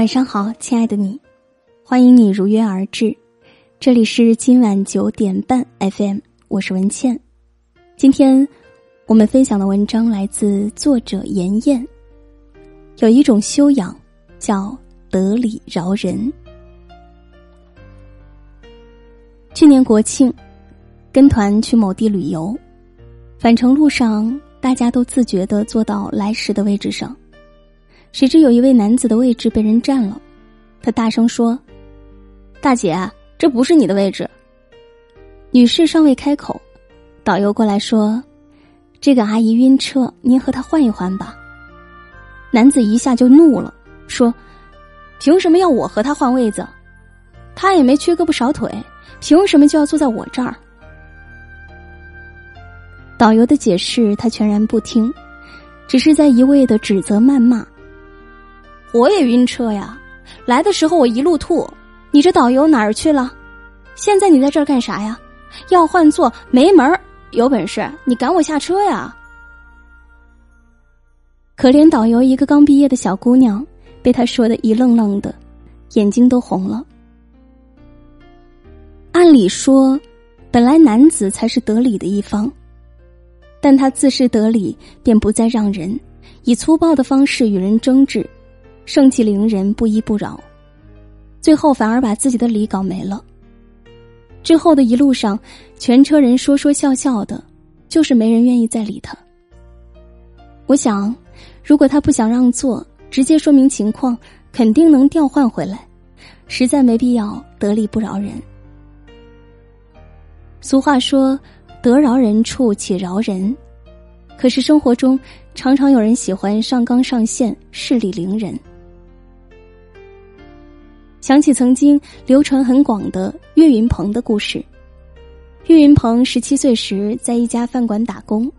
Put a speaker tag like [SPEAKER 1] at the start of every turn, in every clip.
[SPEAKER 1] 晚上好，亲爱的你，欢迎你如约而至。这里是今晚九点半 FM，我是文倩。今天我们分享的文章来自作者妍妍。有一种修养叫得理饶人。去年国庆，跟团去某地旅游，返程路上，大家都自觉的坐到来时的位置上。谁知有一位男子的位置被人占了，他大声说：“大姐，这不是你的位置。”女士尚未开口，导游过来说：“这个阿姨晕车，您和她换一换吧。”男子一下就怒了，说：“凭什么要我和她换位子？她也没缺胳膊少腿，凭什么就要坐在我这儿？”导游的解释他全然不听，只是在一味的指责谩骂。我也晕车呀，来的时候我一路吐，你这导游哪儿去了？现在你在这儿干啥呀？要换座没门儿！有本事你赶我下车呀！可怜导游一个刚毕业的小姑娘，被他说的一愣愣的，眼睛都红了。按理说，本来男子才是得理的一方，但他自恃得理，便不再让人以粗暴的方式与人争执。盛气凌人，不依不饶，最后反而把自己的理搞没了。之后的一路上，全车人说说笑笑的，就是没人愿意再理他。我想，如果他不想让座，直接说明情况，肯定能调换回来，实在没必要得理不饶人。俗话说：“得饶人处且饶人。”可是生活中，常常有人喜欢上纲上线，势利凌人。想起曾经流传很广的岳云鹏的故事。岳云鹏十七岁时在一家饭馆打工，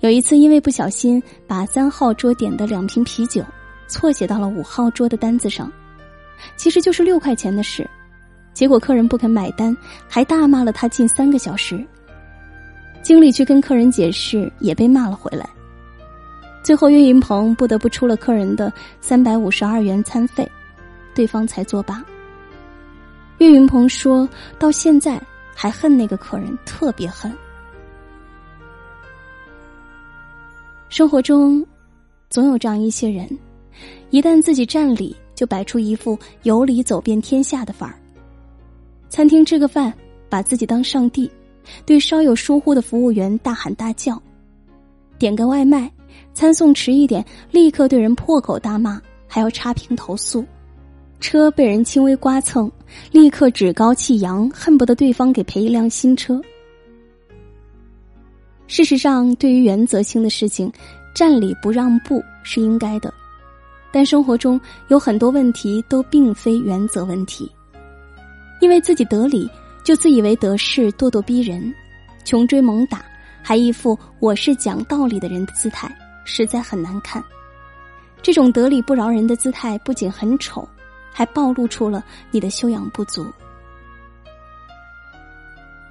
[SPEAKER 1] 有一次因为不小心把三号桌点的两瓶啤酒错写到了五号桌的单子上，其实就是六块钱的事，结果客人不肯买单，还大骂了他近三个小时。经理去跟客人解释，也被骂了回来。最后岳云鹏不得不出了客人的三百五十二元餐费。对方才作罢。岳云鹏说到现在还恨那个客人，特别恨。生活中，总有这样一些人，一旦自己占理，就摆出一副有理走遍天下的范儿。餐厅吃个饭，把自己当上帝，对稍有疏忽的服务员大喊大叫；点个外卖，餐送迟一点，立刻对人破口大骂，还要差评投诉。车被人轻微刮蹭，立刻趾高气扬，恨不得对方给赔一辆新车。事实上，对于原则性的事情，占理不让步是应该的，但生活中有很多问题都并非原则问题。因为自己得理，就自以为得势，咄咄逼人，穷追猛打，还一副我是讲道理的人的姿态，实在很难看。这种得理不饶人的姿态，不仅很丑。还暴露出了你的修养不足。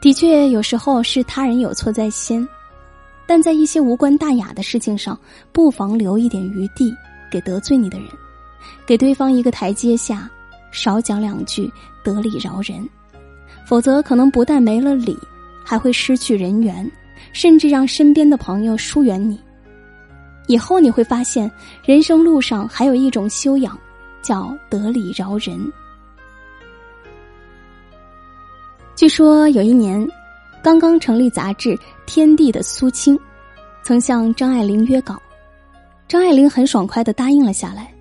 [SPEAKER 1] 的确，有时候是他人有错在先，但在一些无关大雅的事情上，不妨留一点余地给得罪你的人，给对方一个台阶下，少讲两句，得理饶人。否则，可能不但没了理，还会失去人缘，甚至让身边的朋友疏远你。以后你会发现，人生路上还有一种修养。叫得理饶人。据说有一年，刚刚成立杂志《天地》的苏青，曾向张爱玲约稿，张爱玲很爽快的答应了下来。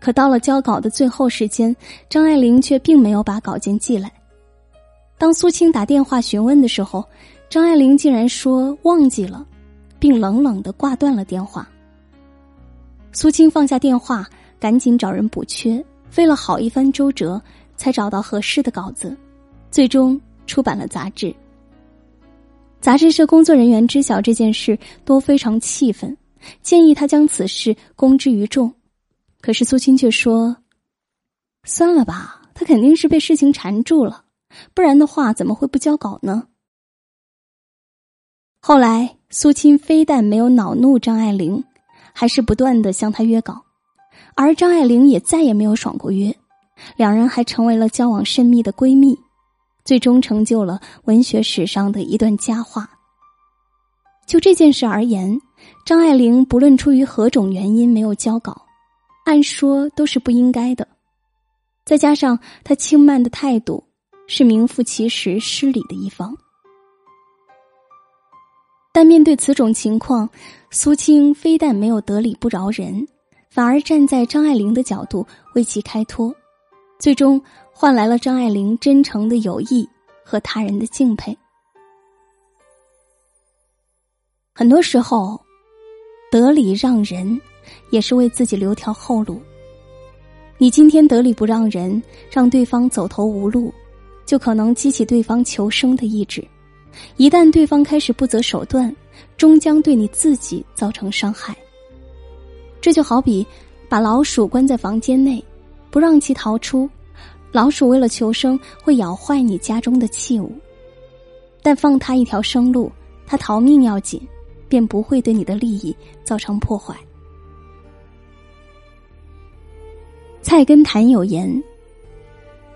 [SPEAKER 1] 可到了交稿的最后时间，张爱玲却并没有把稿件寄来。当苏青打电话询问的时候，张爱玲竟然说忘记了，并冷冷的挂断了电话。苏青放下电话。赶紧找人补缺，费了好一番周折，才找到合适的稿子，最终出版了杂志。杂志社工作人员知晓这件事，都非常气愤，建议他将此事公之于众。可是苏青却说：“算了吧，他肯定是被事情缠住了，不然的话怎么会不交稿呢？”后来，苏青非但没有恼怒张爱玲，还是不断的向他约稿。而张爱玲也再也没有爽过约，两人还成为了交往甚密的闺蜜，最终成就了文学史上的一段佳话。就这件事而言，张爱玲不论出于何种原因没有交稿，按说都是不应该的。再加上她轻慢的态度，是名副其实失礼的一方。但面对此种情况，苏青非但没有得理不饶人，反而站在张爱玲的角度为其开脱，最终换来了张爱玲真诚的友谊和他人的敬佩。很多时候，得理让人，也是为自己留条后路。你今天得理不让人，让对方走投无路，就可能激起对方求生的意志。一旦对方开始不择手段，终将对你自己造成伤害。这就好比把老鼠关在房间内，不让其逃出，老鼠为了求生会咬坏你家中的器物。但放它一条生路，它逃命要紧。便不会对你的利益造成破坏。菜根谭有言：“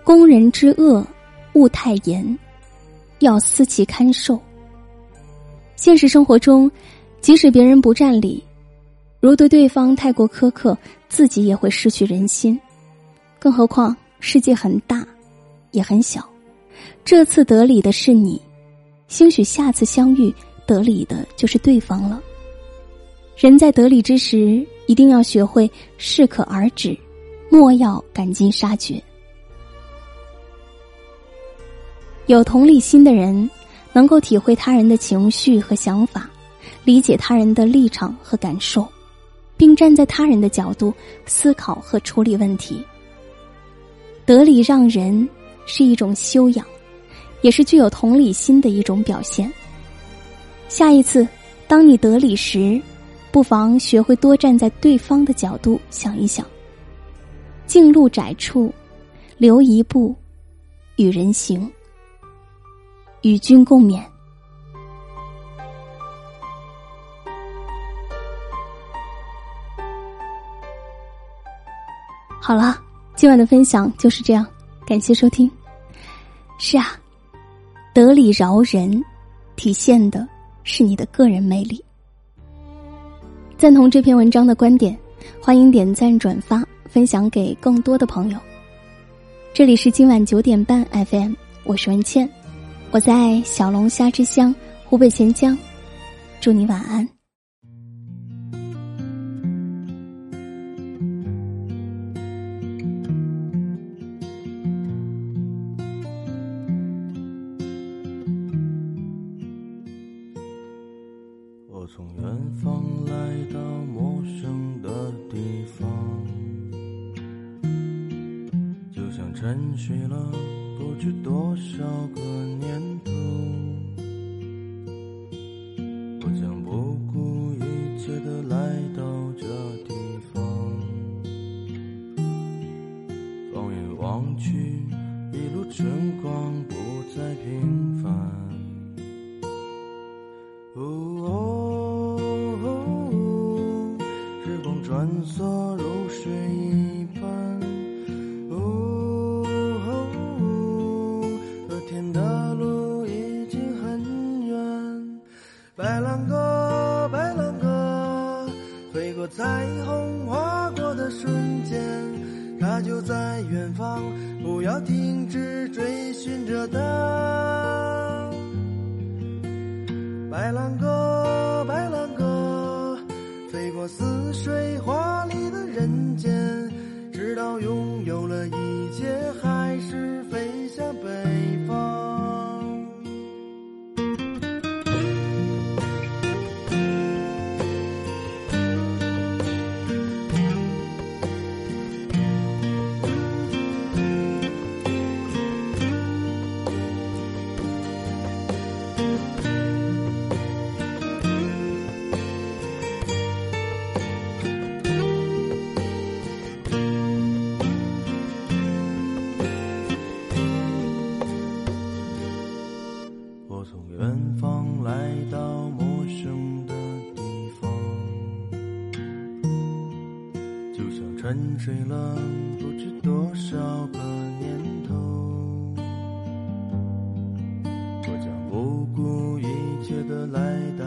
[SPEAKER 1] 工人之恶，勿太严，要思其堪受。”现实生活中，即使别人不占理，如对对方太过苛刻，自己也会失去人心。更何况世界很大，也很小。这次得理的是你，兴许下次相遇。得理的就是对方了。人在得理之时，一定要学会适可而止，莫要赶尽杀绝。有同理心的人，能够体会他人的情绪和想法，理解他人的立场和感受，并站在他人的角度思考和处理问题。得理让人是一种修养，也是具有同理心的一种表现。下一次，当你得理时，不妨学会多站在对方的角度想一想。径路窄处，留一步，与人行。与君共勉。好了，今晚的分享就是这样，感谢收听。是啊，得理饶人，体现的。是你的个人魅力。赞同这篇文章的观点，欢迎点赞转发，分享给更多的朋友。这里是今晚九点半 FM，我是文倩，我在小龙虾之乡湖北潜江，祝你晚安。
[SPEAKER 2] 远方来到陌生的地方，就像沉睡了不知多少个年头。我将不顾一切的来到这地方，放眼望去，一路春光不再平凡。方，不要停止沉睡了不知多少个年头，我将不顾一切的来到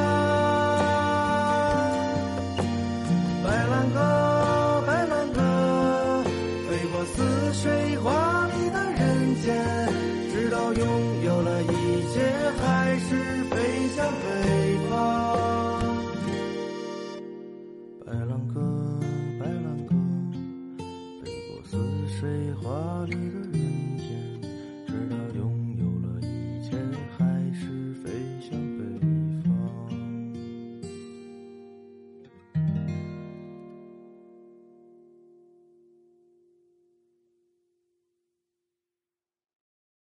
[SPEAKER 2] 白兰鸽，白兰鸽，飞过似水华丽的